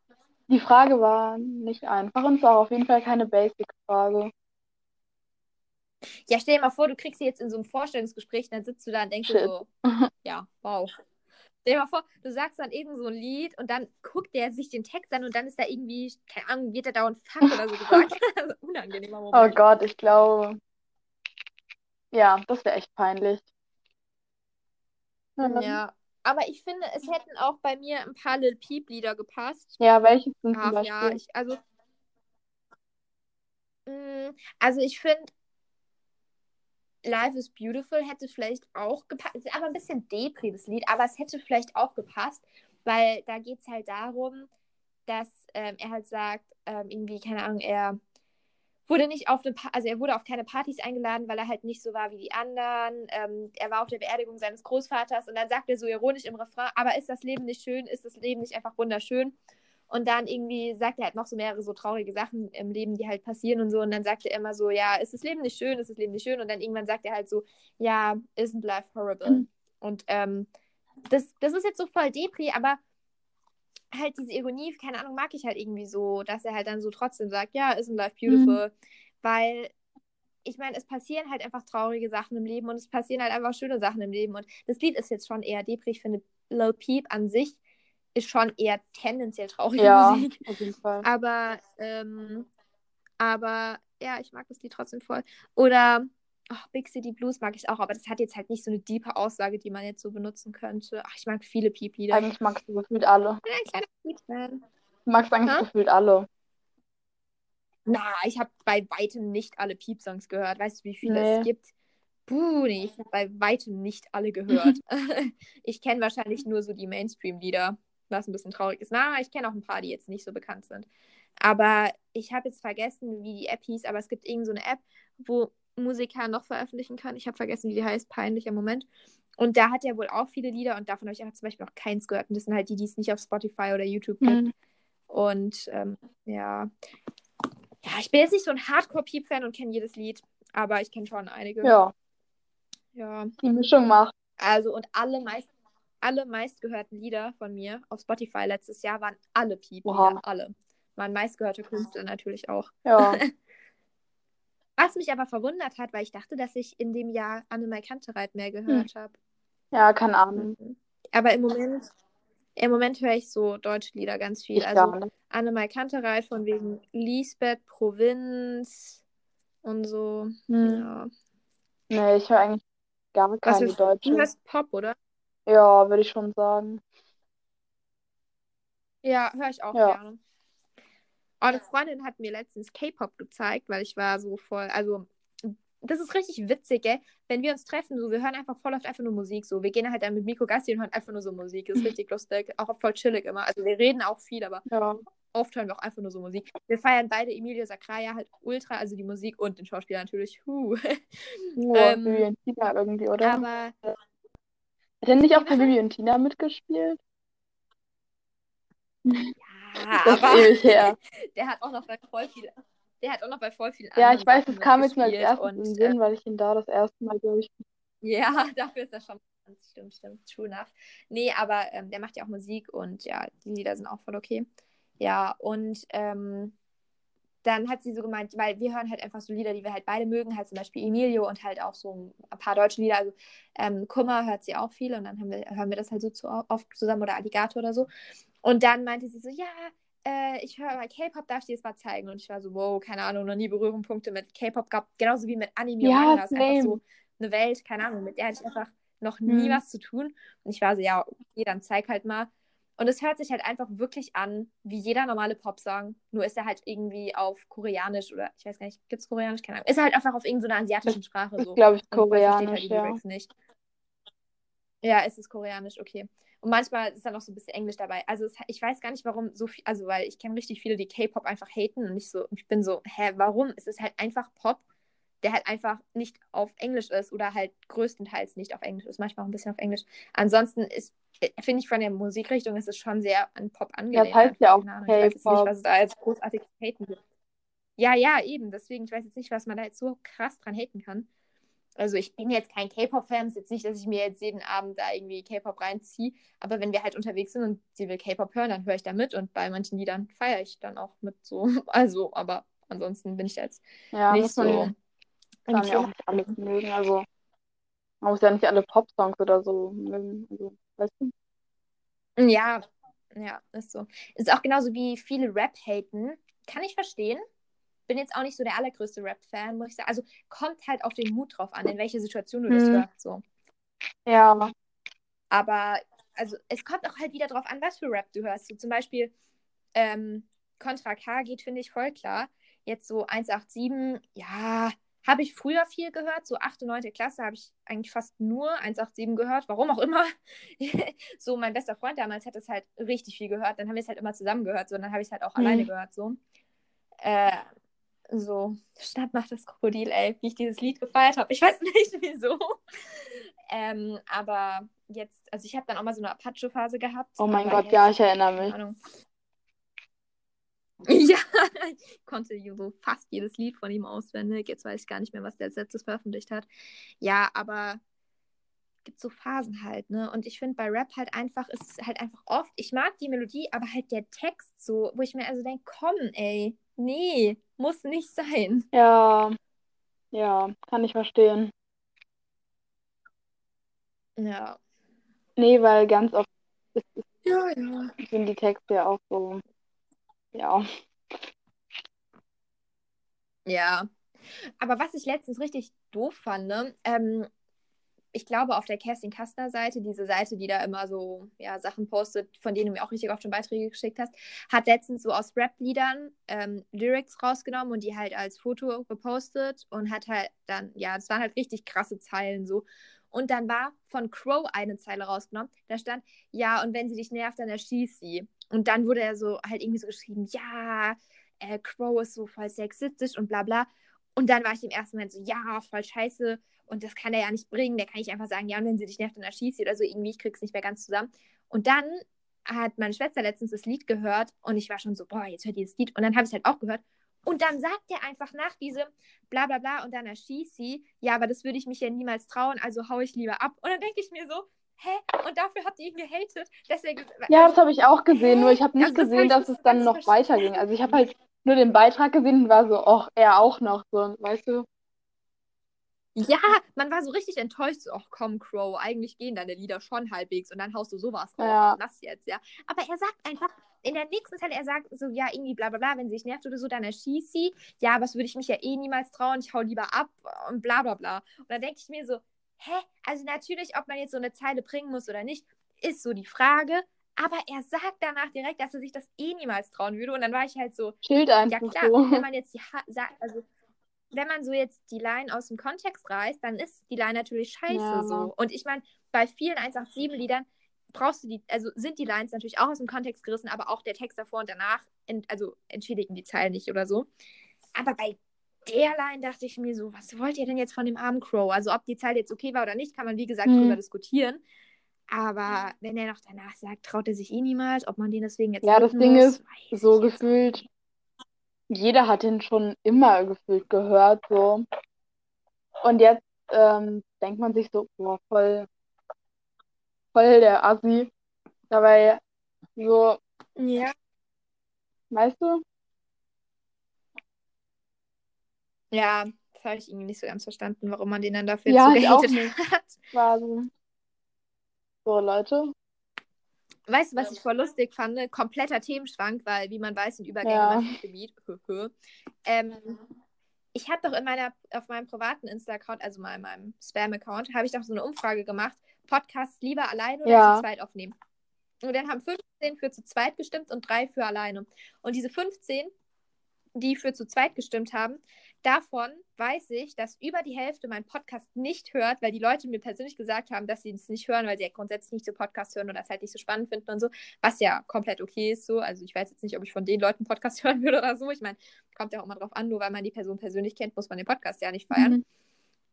Die Frage war nicht einfach und es war auf jeden Fall keine Basic-Frage. Ja, stell dir mal vor, du kriegst sie jetzt in so einem Vorstellungsgespräch und dann sitzt du da und denkst Shit. so, [laughs] ja, wow. Stell dir mal vor, du sagst dann irgend so ein Lied und dann guckt der sich den Text an und dann ist da irgendwie, keine Ahnung, wird da dauernd Fuck oder so gesagt. [laughs] [laughs] also, unangenehmer Oh Moment. Gott, ich glaube. Ja, das wäre echt peinlich. Ähm, Ja. Aber ich finde, es hätten auch bei mir ein paar Lil Peep-Lieder gepasst. Ja, welches denn zum Ach ja, Beispiel? ich, also. Mm, Also ich finde, Life is Beautiful hätte vielleicht auch gepasst. Ist aber ein bisschen Depri, das Lied, aber es hätte vielleicht auch gepasst, weil da geht es halt darum, dass ähm, er halt sagt, ähm, irgendwie, keine Ahnung, er wurde nicht auf eine pa also er wurde auf keine Partys eingeladen, weil er halt nicht so war wie die anderen. Ähm, er war auf der Beerdigung seines Großvaters und dann sagt er so ironisch im Refrain, aber ist das Leben nicht schön? Ist das Leben nicht einfach wunderschön? Und dann irgendwie sagt er halt noch so mehrere so traurige Sachen im Leben, die halt passieren und so. Und dann sagt er immer so, ja, ist das Leben nicht schön? Ist das Leben nicht schön? Und dann irgendwann sagt er halt so, ja, isn't life horrible? Mhm. Und ähm, das, das ist jetzt so voll Depri, aber halt diese Ironie, keine Ahnung, mag ich halt irgendwie so, dass er halt dann so trotzdem sagt, ja, isn't life beautiful? Weil ich meine, es passieren halt einfach traurige Sachen im Leben und es passieren halt einfach schöne Sachen im Leben. Und das Lied ist jetzt schon eher Depri. Ich finde, Lil Peep an sich ist schon eher tendenziell traurige Ja, Musik. auf jeden Fall. Aber, ähm, aber ja, ich mag das Lied trotzdem voll. Oder ach, Big City Blues mag ich auch, aber das hat jetzt halt nicht so eine diepe Aussage, die man jetzt so benutzen könnte. Ach, ich mag viele Peep-Lieder. Ich Eigentlich magst du gefühlt alle. bin ein kleiner Peep-Fan. Du magst eigentlich Hä? gefühlt alle. Na, ich habe bei weitem nicht alle Peep-Songs gehört. Weißt du, wie viele Nee. es gibt? Puh, nee, ich habe bei weitem nicht alle gehört. [laughs] ich kenne wahrscheinlich nur so die Mainstream-Lieder, was ein bisschen traurig ist. Na, ich kenne auch ein paar, die jetzt nicht so bekannt sind. Aber ich habe jetzt vergessen, wie die App hieß, aber es gibt irgend so eine App, wo Musiker noch veröffentlichen können. Ich habe vergessen, wie die heißt, peinlicher Moment. Und da hat er wohl auch viele Lieder und davon habe ich einfach zum Beispiel noch keins gehört. Und das sind halt die, die es nicht auf Spotify oder YouTube gibt. Mhm. Und ähm, ja. Ja, ich bin jetzt nicht so ein Hardcore-Peep-Fan und kenne jedes Lied, aber ich kenne schon einige. Ja, Ja. die Mischung macht. Also, und alle meist, alle meistgehörten Lieder von mir auf Spotify letztes Jahr waren alle Peep-Lieder. Oha. Alle. Mein meistgehörter Künstler natürlich auch. Ja, [laughs] Was mich aber verwundert hat, weil ich dachte, dass ich in dem Jahr Annemai Kantereit mehr gehört habe. ja, keine Ahnung. Mhm. Aber im Moment, im Moment höre ich so deutsche Lieder ganz viel. Ich Also. Annemai Kantereit von wegen Lisbeth, Provinz und so. Hm. Ja. Nee, ich höre eigentlich gar Was keine für, deutsche. du hörst Pop, oder? Ja, würde ich schon sagen. Ja, höre ich auch Ja. gerne. Eine Freundin hat mir letztens K-Pop gezeigt, weil ich war so voll, also das ist richtig witzig, gell? Wenn wir uns treffen, so, wir hören einfach voll oft einfach nur Musik, so. Wir gehen halt dann mit Miko Gassi und hören einfach nur so Musik. Das ist richtig lustig. Auch voll chillig immer. Also wir reden auch viel, aber Ja, oft hören wir auch einfach nur so Musik. Wir feiern beide Emilio Sacraia halt ultra, also die Musik und den Schauspieler natürlich. Huh. nur [laughs] Ähm, Bibi und Tina irgendwie, oder? Aber Hat er nicht auch bei Bibi und Tina mitgespielt? ja, Das ist aber ewig [laughs] her. der hat auch noch bei voll viel, der hat auch noch bei voll vielen Ja, ich weiß, es kam jetzt mir als erstes in den äh, Sinn, weil ich ihn da das erste Mal, glaube ich. Ja, [laughs] dafür ist er schon Stimmt, stimmt. True enough. Nee, aber ähm, der macht ja auch Musik und ja, die Lieder sind auch voll okay. Ja, und ähm, dann hat sie so gemeint, weil wir hören halt einfach so Lieder, die wir halt beide mögen, halt zum Beispiel Emilio und halt auch so ein paar deutsche Lieder. Also ähm, Kummer hört sie auch viel und dann wir, hören wir das halt so zu, oft zusammen oder Alligator oder so. Und dann meinte sie so, ja, äh, ich höre mal K-Pop, darf ich dir das mal zeigen? Und ich war so, wow, keine Ahnung, noch nie Berührungspunkte mit K-Pop gehabt, genauso wie mit Anime Ja, und Manga. Das ist einfach so eine Welt, keine Ahnung, mit der hatte ich einfach noch nie Hm. was zu tun. Und ich war so, ja, okay, dann zeig halt mal. Und es hört sich halt einfach wirklich an, wie jeder normale Popsong. Nur ist er halt irgendwie auf Koreanisch oder ich weiß gar nicht, gibt es Koreanisch? Keine Ahnung. Ist halt einfach auf irgendeiner asiatischen Sprache so. glaube ich, Und halt koreanisch, die ja. Lyrics nicht. Ja, es ist koreanisch, okay. Und manchmal ist dann auch so ein bisschen Englisch dabei. Also es, ich weiß gar nicht, warum so viel, also weil ich kenne richtig viele, die K-Pop einfach haten und ich so, ich bin so, hä, warum? Es ist halt einfach Pop, der halt einfach nicht auf Englisch ist oder halt größtenteils nicht auf Englisch ist, manchmal auch ein bisschen auf Englisch. Ansonsten ist, äh, finde ich von der Musikrichtung ist es schon sehr an Pop Ja, angelehnt. das heißt ja auch ich weiß jetzt nicht, was da jetzt großartig haten gibt. Ja, ja, eben. Deswegen, ich weiß jetzt nicht, was man da jetzt so krass dran haten kann. Also ich bin jetzt kein K-Pop-Fan, ist jetzt nicht, dass ich mir jetzt jeden Abend da irgendwie K-Pop reinziehe. Aber wenn wir halt unterwegs sind und sie will K-Pop hören, dann höre ich da mit und bei manchen Liedern feiere ich dann auch mit so. [laughs] Also, aber ansonsten bin ich da jetzt Ja, nicht muss man so dann ja auch nicht alles mögen. Also, man muss ja nicht alle Pop-Songs oder so mögen. Also, weißt du? Ja, ja, ist so. Ist auch genauso wie viele Rap haten. Kann ich verstehen. Bin jetzt auch nicht so der allergrößte Rap-Fan, muss ich sagen. Also kommt halt auf den Mut drauf an, in welche Situation du das Hm. hörst. So. Ja, Aber also es kommt auch halt wieder drauf an, was für Rap du hörst. So, zum Beispiel ähm, Contra K geht, finde ich, voll klar. Jetzt so 187, ja, habe ich früher viel gehört. So 8. und 9. Klasse habe ich eigentlich fast nur 187 gehört. Warum auch immer. [laughs] so mein bester Freund damals hat das halt richtig viel gehört. Dann haben wir es halt immer zusammen gehört. So, und dann habe ich es halt auch Hm. alleine gehört. So. Äh, so, Stadt macht das Krokodil, ey, wie ich dieses Lied gefeiert habe. Ich weiß [laughs] nicht wieso. Ähm, aber jetzt, also ich habe dann auch mal so eine Apache-Phase gehabt. oh mein Gott, ja, ich erinnere mich. Ahnung. [laughs] Ja, ich konnte so fast jedes Lied von ihm auswendig. Jetzt weiß ich gar nicht mehr, was der als letztes veröffentlicht hat. Ja, aber gibt so Phasen halt, ne? Und ich finde bei Rap halt einfach, ist es halt einfach oft, ich mag die Melodie, aber halt der Text so, wo ich mir also denke, komm, ey, nee, muss nicht sein. Ja, ja, kann ich verstehen. Ja. Nee, weil ganz oft ist, ist, Ja, ja. sind die Texte ja auch so, ja. Ja. Aber was ich letztens richtig doof fand, ne? Ähm, ich glaube, auf der Kerstin Kastner Seite, diese Seite, die da immer so ja, Sachen postet, von denen du mir auch richtig oft schon Beiträge geschickt hast, hat letztens so aus Rap-Liedern ähm, Lyrics rausgenommen und die halt als Foto gepostet und hat halt dann, ja, das waren halt richtig krasse Zeilen so. Und dann war von Crow eine Zeile rausgenommen, da stand, ja, und wenn sie dich nervt, dann erschieß sie. Und dann wurde er so halt irgendwie so geschrieben, ja, äh, Crow ist so voll sexistisch und bla bla. Und dann war ich im ersten Moment so, ja, voll scheiße. Und das kann er ja nicht bringen. Der kann ich einfach sagen, ja, und wenn sie dich nervt, dann erschießt sie oder so. Irgendwie, ich krieg's nicht mehr ganz zusammen. Und dann hat meine Schwester letztens das Lied gehört und ich war schon so, boah, jetzt hört ihr das Lied. Und dann habe ich es halt auch gehört. Und dann sagt er einfach nach diesem bla bla bla und dann erschießt sie, ja, aber das würde ich mich ja niemals trauen, also hau ich lieber ab. Und dann denke ich mir so, hä? Und dafür habt ihr ihn gehatet? Deswegen, Ja, also, das habe ich auch gesehen, nur ich habe nicht Also das hab gesehen, ich dass es dann noch verstanden. weiterging. Also ich habe halt nur den Beitrag gesehen und war so, ach, er auch noch so, weißt du? Ja, man war so richtig enttäuscht, so, ach komm, Crow, eigentlich gehen deine Lieder schon halbwegs und dann haust du sowas raus. Ja. Was jetzt, ja? Aber er sagt einfach, in der nächsten Zeile, er sagt so, ja, irgendwie bla bla bla, wenn sie sich nervt oder so, dann erschießt sie. Ja, aber das würde ich mich ja eh niemals trauen, ich hau lieber ab und bla bla bla. Und dann denke ich mir so, hä? Also natürlich, ob man jetzt so eine Zeile bringen muss oder nicht, ist so die Frage. Aber er sagt danach direkt, dass er sich das eh niemals trauen würde. Und dann war ich halt so, Schild ja einfach klar, so. wenn man jetzt die ha sa- also wenn man so jetzt die Line aus dem Kontext reißt, dann ist die Line natürlich scheiße Ja. so. Und ich meine, bei vielen 187-Liedern brauchst du die, also sind die Lines natürlich auch aus dem Kontext gerissen, aber auch der Text davor und danach, ent, also entschädigen die Zeilen nicht oder so. Aber bei der Line dachte ich mir so, was wollt ihr denn jetzt von dem armen Crow? Also ob die Zeile jetzt okay war oder nicht, kann man wie gesagt Hm. drüber diskutieren. Aber wenn er noch danach sagt, traut er sich eh niemals, ob man den deswegen jetzt Ja, das Ding muss, ist, so gefühlt, jeder hat ihn schon immer gefühlt gehört, so. Und jetzt ähm, denkt man sich so, boah, voll, voll der Assi. Dabei so, Ja. weißt du? Ja, das habe ich irgendwie nicht so ganz verstanden, warum man den dann dafür Ja, so gehatet nicht. [laughs] hat. Quasi. So, Leute. Weißt du, was ich voll lustig fand? Kompletter Themenschwank, weil, wie man weiß, sind Übergänge Ja. Gebiet. [laughs] ähm, ich habe doch in meiner, auf meinem privaten Insta-Account, also mal in meinem Spam-Account, habe ich doch so eine Umfrage gemacht. Podcasts lieber alleine oder Ja. zu zweit aufnehmen. Und dann haben 15 für zu zweit gestimmt und drei für alleine. Und diese 15, die für zu zweit gestimmt haben, davon weiß ich, dass über die Hälfte meinen Podcast nicht hört, weil die Leute mir persönlich gesagt haben, dass sie es nicht hören, weil sie ja grundsätzlich nicht so Podcast hören oder es halt nicht so spannend finden und so, was ja komplett okay ist so. Also ich weiß jetzt nicht, ob ich von den Leuten Podcast [laughs] hören würde oder so. Ich meine, kommt ja auch immer drauf an, nur weil man die Person persönlich kennt, muss man den Podcast ja nicht feiern. Mhm.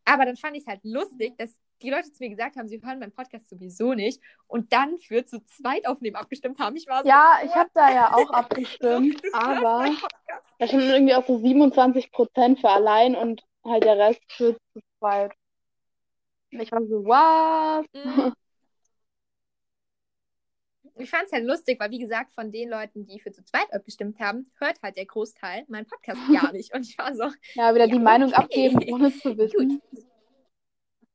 Aber dann fand ich es halt lustig, dass die Leute zu mir gesagt haben, sie hören meinen Podcast sowieso nicht und dann für zu zweit aufnehmen abgestimmt haben. Ich war so, Ja, ich habe da ja auch [laughs] so, abgestimmt, hörst aber da sind irgendwie auch so 27% für allein und halt der Rest für zu zweit. Und ich war so, was? Mhm. Ich fand es halt lustig, weil wie gesagt, von den Leuten, die für zu zweit abgestimmt haben, hört halt der Großteil meinen Podcast [laughs] gar nicht. Und ich war so, Ja, wieder die Ja, Meinung okay. abgeben, ohne zu [laughs] wissen.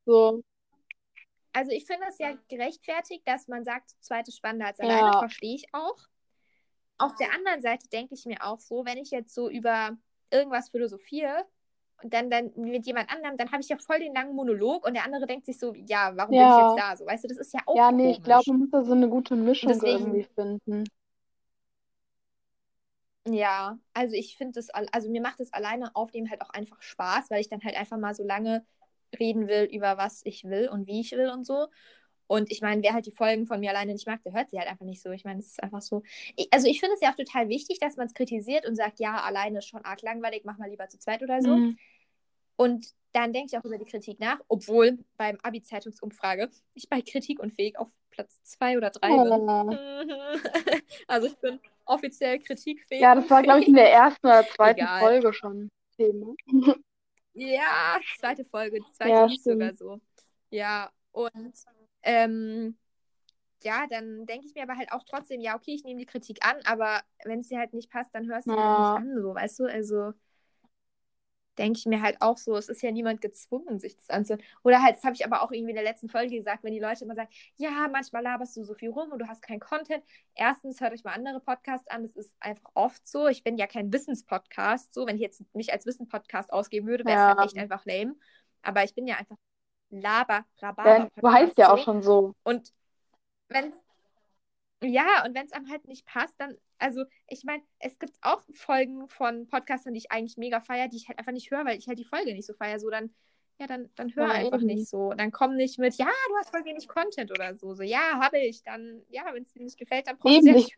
So, also ich finde es ja gerechtfertigt, dass man sagt, zu zweit ist spannender als Ja. alleine, verstehe ich auch. Auf der anderen Seite denke ich mir auch so, wenn ich jetzt so über irgendwas philosophiere und dann, dann mit jemand anderem, dann habe ich ja voll den langen Monolog und der andere denkt sich so, ja, warum bin Ja. ich jetzt da? So, weißt du, das ist ja auch ja, nee, ich komisch. glaube, man muss da so eine gute Mischung Deswegen- irgendwie finden. Ja, also ich finde das, al- also mir macht das alleine aufnehmen halt auch einfach Spaß, weil ich dann halt einfach mal so lange reden will über was ich will und wie ich will und so. Und ich meine, wer halt die Folgen von mir alleine nicht mag, der hört sie halt einfach nicht so. Ich meine, es ist einfach so. Ich, also ich finde es ja auch total wichtig, dass man es kritisiert und sagt, ja, alleine ist schon arg langweilig, mach mal lieber zu zweit oder so. Mhm. Und dann denke ich auch über die Kritik nach, obwohl beim Abi-Zeitungsumfrage ich bei Kritik und Fähig auf Platz zwei oder drei bin. Oh. [laughs] Also ich bin offiziell kritikfähig. Ja, das war, glaube ich, in der ersten oder zweiten Egal. Folge schon Thema. Ja, zweite Folge, die zweite Ja, sogar so. Ja, und ähm, ja, dann denke ich mir aber halt auch trotzdem, ja, okay, ich nehme die Kritik an, aber wenn es dir halt nicht passt, dann hörst du Ja. halt nicht an, so, weißt du? Also denke ich mir halt auch so, es ist ja niemand gezwungen, sich das anzuhören. Oder halt, das habe ich aber auch irgendwie in der letzten Folge gesagt, wenn die Leute immer sagen, ja, manchmal laberst du so viel rum und du hast keinen Content. Erstens, hört euch mal andere Podcasts an, das ist einfach oft so. Ich bin ja kein Wissenspodcast, so, wenn ich jetzt mich alsWissenspodcast ausgeben würde, wäre es Ja. halt echt einfach lame. Aber ich bin ja einfach Laber, Ja, Rhabarber. du heißt ja auch schon so. Und wenn ja, und wenn es einem halt nicht passt, dann, also ich meine, es gibt auch Folgen von Podcastern, die ich eigentlich mega feiere, die ich halt einfach nicht höre, weil ich halt die Folge nicht so feiere. So, dann, ja, dann, dann hör Ja, einfach eben. nicht so. Dann komm nicht mit, ja, du hast voll wenig Content oder so. So, ja, habe ich. Dann, ja, wenn es dir nicht gefällt, dann brauchst du nicht.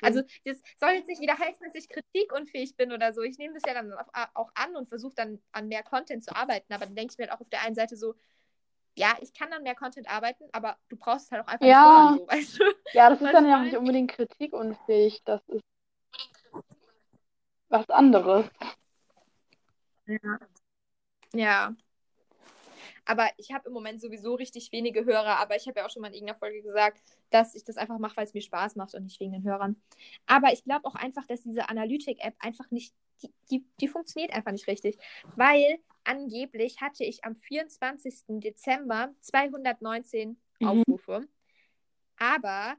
Also, das soll jetzt nicht wieder heißen, dass ich kritikunfähig bin oder so. Ich nehme das ja dann auch, an und versuche dann an mehr Content zu arbeiten. Aber dann denke ich mir halt auch auf der einen Seite so, ja, ich kann an mehr Content arbeiten, aber du brauchst es halt auch einfach Ja. nicht hören, so, weißt du? ja, das ist dann ja auch nicht unbedingt kritikunfähig. Das ist was anderes. Ja. Ja. Aber ich habe im Moment sowieso richtig wenige Hörer, aber ich habe ja auch schon mal in irgendeiner Folge gesagt, dass ich das einfach mache, weil es mir Spaß macht und nicht wegen den Hörern. Aber ich glaube auch einfach, dass diese Analytik-App einfach nicht, die, die, die funktioniert einfach nicht richtig. Weil angeblich hatte ich am 24. Dezember 219 Mhm. Aufrufe. Aber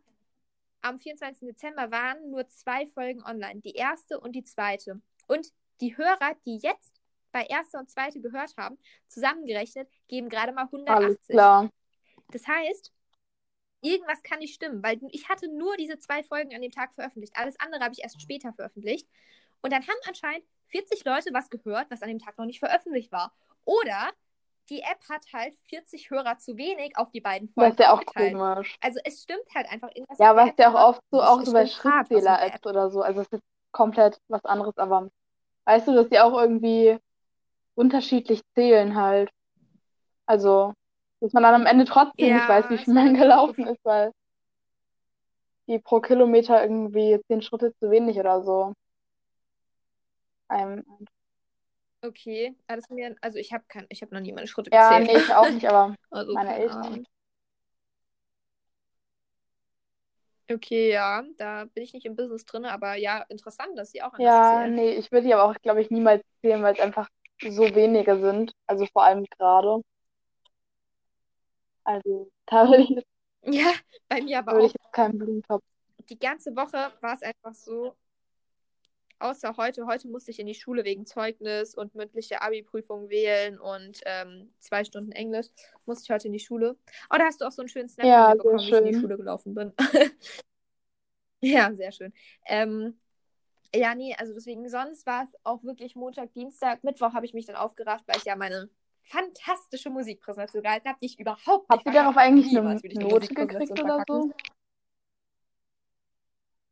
am 24. Dezember waren nur zwei Folgen online, die erste und die zweite. Und die Hörer, die jetzt bei erste und zweite gehört haben, zusammengerechnet, geben gerade mal Alles 180. klar. Das heißt, irgendwas kann nicht stimmen, weil ich hatte nur diese zwei Folgen an dem Tag veröffentlicht. Alles andere habe ich erst später veröffentlicht. Und dann haben anscheinend 40 Leute was gehört, was an dem Tag noch nicht veröffentlicht war. Oder die App hat halt 40 Hörer zu wenig auf die beiden Das Folgen ist ja auch aufgeteilt. komisch. Also es stimmt halt einfach irgendwas. Ja, was ja auch oft so, auch so bei. Schrittzähler-Apps oder so. Also es ist komplett was anderes, aber weißt du, dass die auch irgendwie unterschiedlich zählen halt. Also, dass man dann am Ende trotzdem nicht Ja, weiß, wie viel man gelaufen ist, weil die pro Kilometer irgendwie zehn Schritte zu wenig oder so. einem Okay, ja, das mir, also ich habe kein, ich habe noch nie meine Schritte Ja, gezählt. nee, ich auch nicht, aber [laughs] Also meine Eltern. Ahnung. Okay, ja, da bin ich nicht im Business drin, aber ja, interessant, dass sie auch Ja, nee, ich würde die aber auch, glaube ich, niemals zählen, weil es einfach so wenige sind. Also vor allem gerade. Also [laughs] da würde ich, Ja, bei mir aber würde ich auch. jetzt keinen Blumentopf. Die ganze Woche war es einfach so, außer heute. Heute musste ich in die Schule wegen Zeugnis und mündliche Abi-Prüfung wählen und ähm, zwei Stunden Englisch. Musste ich heute in die Schule. Oh, da hast du auch so einen schönen Snap Ja, bekommen, wie ich in die. Schule gelaufen bin. [laughs] Ja, sehr schön. Ähm, ja, nee, also deswegen, sonst war es auch wirklich Montag, Dienstag, Mittwoch habe ich mich dann aufgerafft, weil ich ja meine fantastische Musikpräsentation gehalten habe, die ich überhaupt nicht Habt ihr darauf eigentlich eine Note gekriegt oder so?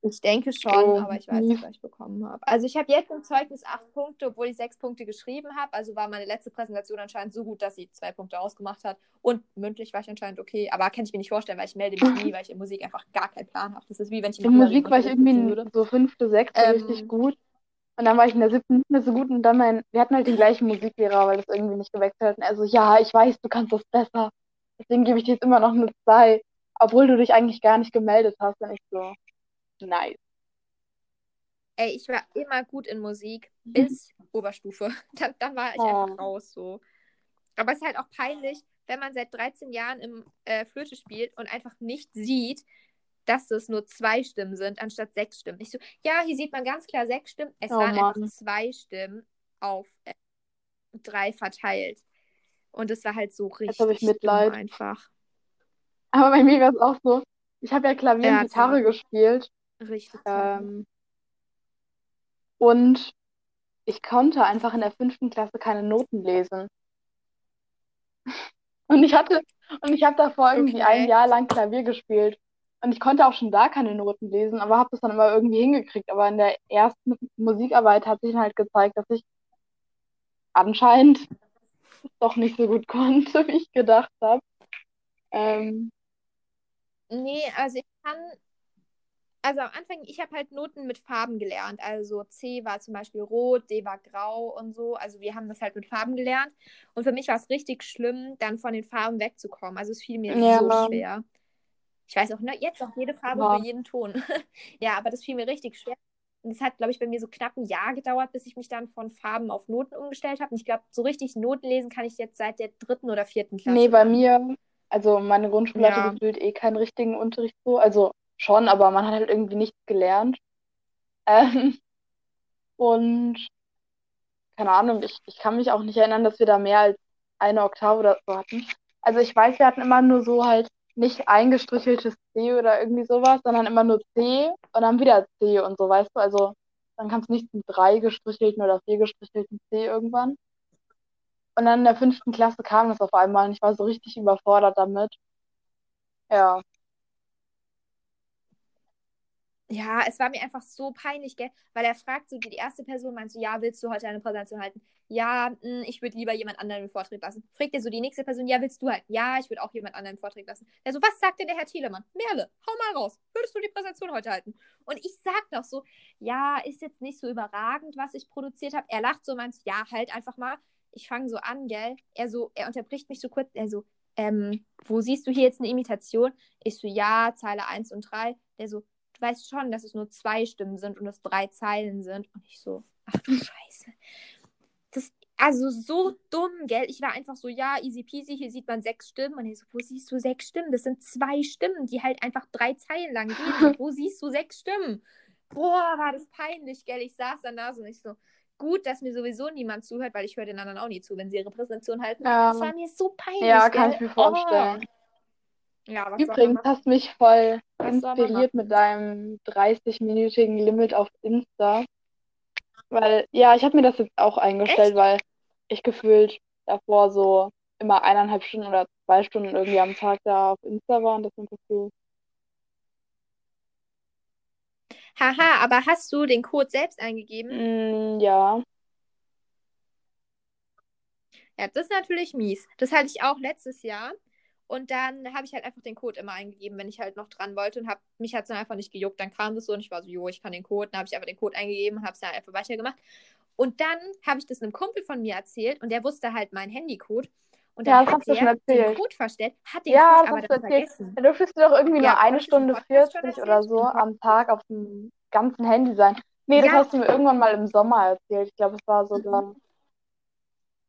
Ich denke schon, Oh, aber ich weiß nicht, was ich bekommen habe. Also ich habe jetzt im Zeugnis acht Punkte, obwohl ich sechs Punkte geschrieben habe. Also war meine letzte Präsentation anscheinend so gut, dass sie zwei Punkte ausgemacht hat. Und mündlich war ich anscheinend okay. Aber kann ich mir nicht vorstellen, weil ich melde mich nie, weil ich in Musik einfach gar keinen Plan habe. Das ist wie wenn ich in Musik war ich irgendwie würde. so fünfte, sechste richtig Ähm, gut. Und dann war ich in der siebten nicht mehr so gut und dann mein, wir hatten halt den gleichen Musiklehrer, weil das irgendwie nicht gewechselt hat. Und er so, ja, ich weiß, du kannst das besser. Deswegen gebe ich dir jetzt immer noch eine 2, obwohl du dich eigentlich gar nicht gemeldet hast. Und ich so, nice. ey, ich war immer gut in Musik bis Oberstufe. [laughs] Dann, dann war ich Oh. einfach raus so. Aber es ist halt auch peinlich, wenn man seit 13 Jahren im äh, Flöte spielt und einfach nicht sieht, dass es nur zwei Stimmen sind, anstatt sechs Stimmen. Ich so, ja, hier sieht man ganz klar sechs Stimmen. Es Oh waren einfach Mann. zwei Stimmen auf äh, drei verteilt. Und es war halt so Jetzt habe ich richtig Mitleid. einfach. Aber bei mir war es auch so, ich habe ja Klavier Ja, und Gitarre gespielt. Richtig. Ähm, und ich konnte einfach in der fünften Klasse keine Noten lesen. [laughs] Und ich hatte, und ich habe davor irgendwie Okay. ein Jahr lang Klavier gespielt. Und ich konnte auch schon da keine Noten lesen, aber habe das dann immer irgendwie hingekriegt. Aber in der ersten Musikarbeit hat sich halt gezeigt, dass ich anscheinend doch nicht so gut [laughs] konnte, wie ich gedacht habe. Ähm, Nee, also ich kann. Also am Anfang, ich habe halt Noten mit Farben gelernt. Also C war zum Beispiel rot, D war grau und so. Also wir haben das halt mit Farben gelernt. Und für mich war es richtig schlimm, dann von den Farben wegzukommen. Also es fiel mir Ja. so schwer. Ich weiß auch, ne, jetzt auch jede Farbe Ja. für jeden Ton. [laughs] ja, aber das fiel mir richtig schwer. Und es hat, glaube ich, bei mir so knapp ein Jahr gedauert, bis ich mich dann von Farben auf Noten umgestellt habe. Und ich glaube, so richtig Noten lesen kann ich jetzt seit der dritten oder vierten Klasse. nee, bei mir, also meine Grundschule Ja. hatte gefühlt eh keinen richtigen Unterricht so. Also schon, aber man hat halt irgendwie nichts gelernt. Ähm, und keine Ahnung, ich, ich kann mich auch nicht erinnern, dass wir da mehr als eine Oktave oder so hatten. Also ich weiß, wir hatten immer nur so halt nicht eingestricheltes C oder irgendwie sowas, sondern immer nur C und dann wieder C und so, weißt du? Also dann kam es nicht zum drei gestrichelten oder vier gestrichelten C irgendwann. Und dann in der fünften Klasse kam das auf einmal und ich war so richtig überfordert damit. Ja. Ja, es war mir einfach so peinlich, gell? Weil er fragt so, die erste Person meint so, ja, willst du heute eine Präsentation halten? Ja, mh, ich würde lieber jemand anderen den Vortrag lassen. Fragt er so die nächste Person, ja, willst du halten? Ja, ich würde auch jemand anderen den Vortrag lassen. Der so, was sagt denn der Herr Thielemann? Merle, hau mal raus. Würdest du die Präsentation heute halten? Und ich sag noch so, ja, ist jetzt nicht so überragend, was ich produziert habe. Er lacht so, meint, so, ja, halt einfach mal. Ich fange so an, gell? Er so, er unterbricht mich so kurz, er so, ähm, wo siehst du hier jetzt eine Imitation? Ich so, ja, Zeile 1 und 3. Der so, du weißt schon, dass es nur zwei Stimmen sind und es drei Zeilen sind. Und ich so, ach du Scheiße. Das, also so dumm, gell? Ich war einfach so, ja, easy peasy, hier sieht man sechs Stimmen. Und ich so, wo siehst du sechs Stimmen? Das sind zwei Stimmen, die halt einfach drei Zeilen lang gehen. [laughs] Wo siehst du sechs Stimmen? Boah, war das peinlich, gell? Ich saß dann da so und ich so, gut, dass mir sowieso niemand zuhört, weil ich höre den anderen auch nie zu, wenn sie ihre Präsentation halten. Ja. Das war mir so peinlich, Ja, gell? kann ich mir vorstellen. Oh. Ja, Übrigens hast du mich voll Was inspiriert mit deinem 30-minütigen Limit auf Insta. Weil, ja, ich habe mir das jetzt auch eingestellt, Echt? weil ich gefühlt davor so immer eineinhalb Stunden oder zwei Stunden irgendwie am Tag da auf Insta war und das sind so. Haha, aber hast du den Code selbst eingegeben? Mm, ja. Ja, das ist natürlich mies. Das hatte ich auch letztes Jahr. Und dann habe ich halt einfach den Code immer eingegeben, wenn ich halt noch dran wollte und hab, mich hat es dann einfach nicht gejuckt. Dann kam das so und ich war so, jo, ich kann den Code. Dann habe ich einfach den Code eingegeben und habe es dann einfach weitergemacht. Und dann habe ich das einem Kumpel von mir erzählt und der wusste halt meinen Handycode. Und Ja, dann das hat der den. Code verstellt, hat den Ja, Code das aber dann vergessen. Da durftest du doch irgendwie Ja, nur eine Stunde Podcast schon 40 oder so am Tag auf dem ganzen Handy sein. Nee, das Ja. hast du mir irgendwann mal im Sommer erzählt. Ich glaube, es war sogar.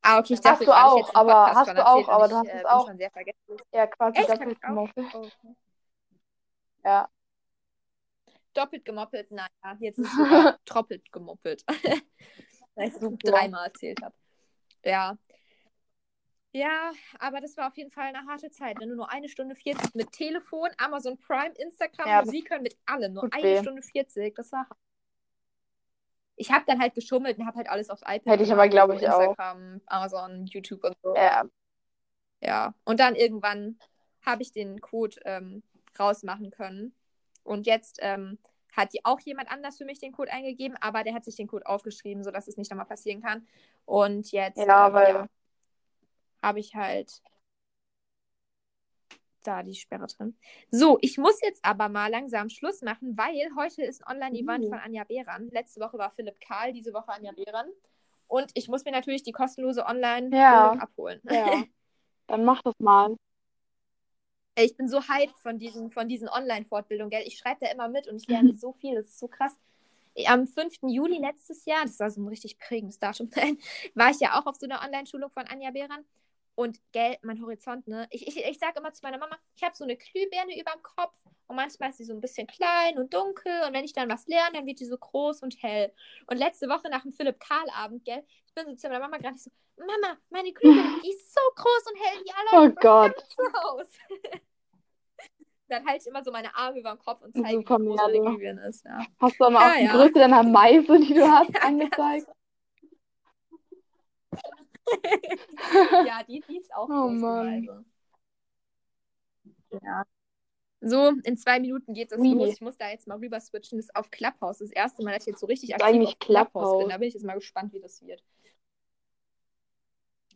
Ah, okay, ich Hast dachte du gerade, ich auch, es aber Podcast hast du erzählt auch, aber und du hast es äh, bin auch schon sehr vergesslich. Ja, quasi Echt? Doppelt gemoppelt. Oh, okay. Ja. Doppelt gemoppelt, naja, jetzt ist es [laughs] troppelt gemoppelt. [laughs] Weil ich es dreimal erzählt habe. Ja. Ja, aber das war auf jeden Fall eine harte Zeit. Wenn du nur eine Stunde 40 mit Telefon, Amazon Prime, Instagram, Ja, Musik hören, mit allem. Nur eine weh. Stunde 40, das war hart. Ich habe dann halt geschummelt und habe halt alles aufs iPad Hätte ich aber, glaube ich, auch. Instagram, Amazon, YouTube und so. Ja. Ja, und dann irgendwann habe ich den Code ähm, rausmachen können. Und jetzt ähm, hat auch jemand anders für mich den Code eingegeben, aber der hat sich den Code aufgeschrieben, sodass es nicht nochmal passieren kann. Und jetzt Ja, ähm, ja, habe ich halt da die Sperre drin. So, ich muss jetzt aber mal langsam Schluss machen, weil heute ist ein Online-Event Uh. von Anja Behran. Letzte Woche war Philipp Karl, diese Woche Anja Behran. Und ich muss mir natürlich die kostenlose Online-Bildung Ja. abholen. Ja. [laughs] Dann mach das mal. Ich bin so hyped von diesen, von diesen Online-Fortbildungen, gell? Ich schreibe da immer mit und ich lerne so viel, das ist so krass. Am 5. Juli letztes Jahr, das war so ein richtig prägendes Datum, [laughs] war ich ja auch auf so einer Online-Schulung von Anja Behran. Und gell, mein Horizont, ne? Ich, ich, ich sage immer zu meiner Mama, ich habe so eine Glühbirne über dem Kopf und manchmal ist sie so ein bisschen klein und dunkel und wenn ich dann was lerne, dann wird die so groß und hell. Und letzte Woche nach dem Philipp-Karl-Abend, gell, ich bin so zu meiner Mama gerade so, Mama, meine Glühbirne, die ist so groß und hell, die Oh erleuchtet das Gott. Haus. dann halte ich immer so meine Arme über den Kopf und zeige, Super wie groß meine. Glühbirne ist. Ja. Hast du aber Ja, auch die ja. Größe deiner Meise, die du hast, [laughs] angezeigt? [laughs] ja, die, die ist auch Oh Mann. Ja. So, in zwei Minuten geht das los. Ich muss da jetzt mal rüber switchen. Das ist auf Clubhouse. Das erste Mal, dass ich jetzt so richtig aktiv eigentlich auf Clubhouse, Clubhouse. bin. Da bin ich jetzt mal gespannt, wie das wird.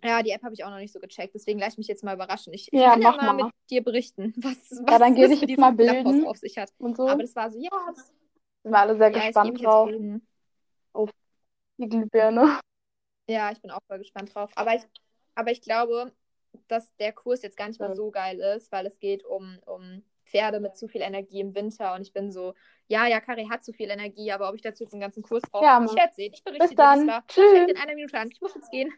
Ja, die App habe ich auch noch nicht so gecheckt. Deswegen lasse ich mich jetzt mal überraschen. Ich, ich Ja, kann ja mal, mal. mit dir berichten, was, was Ja, dann dich mit jetzt diesem mal Clubhouse auf sich hat. Und so. Aber das war so, ja, das, Sind wir alle sehr ja ich gespannt drauf. bilden. Die Glühbirne. Ja, ich bin auch voll gespannt drauf. Aber ich, aber ich glaube, dass der Kurs jetzt gar nicht mal so geil ist, weil es geht um, um Pferde mit zu viel Energie im Winter. Und ich bin so, ja, ja, Kari hat zu viel Energie, aber ob ich dazu jetzt einen ganzen Kurs brauche, Ja, ich werde sehen. Ich berichte Bis dir, dann. war. Tschüss. Fängt in einer Minute an. Ich muss jetzt gehen.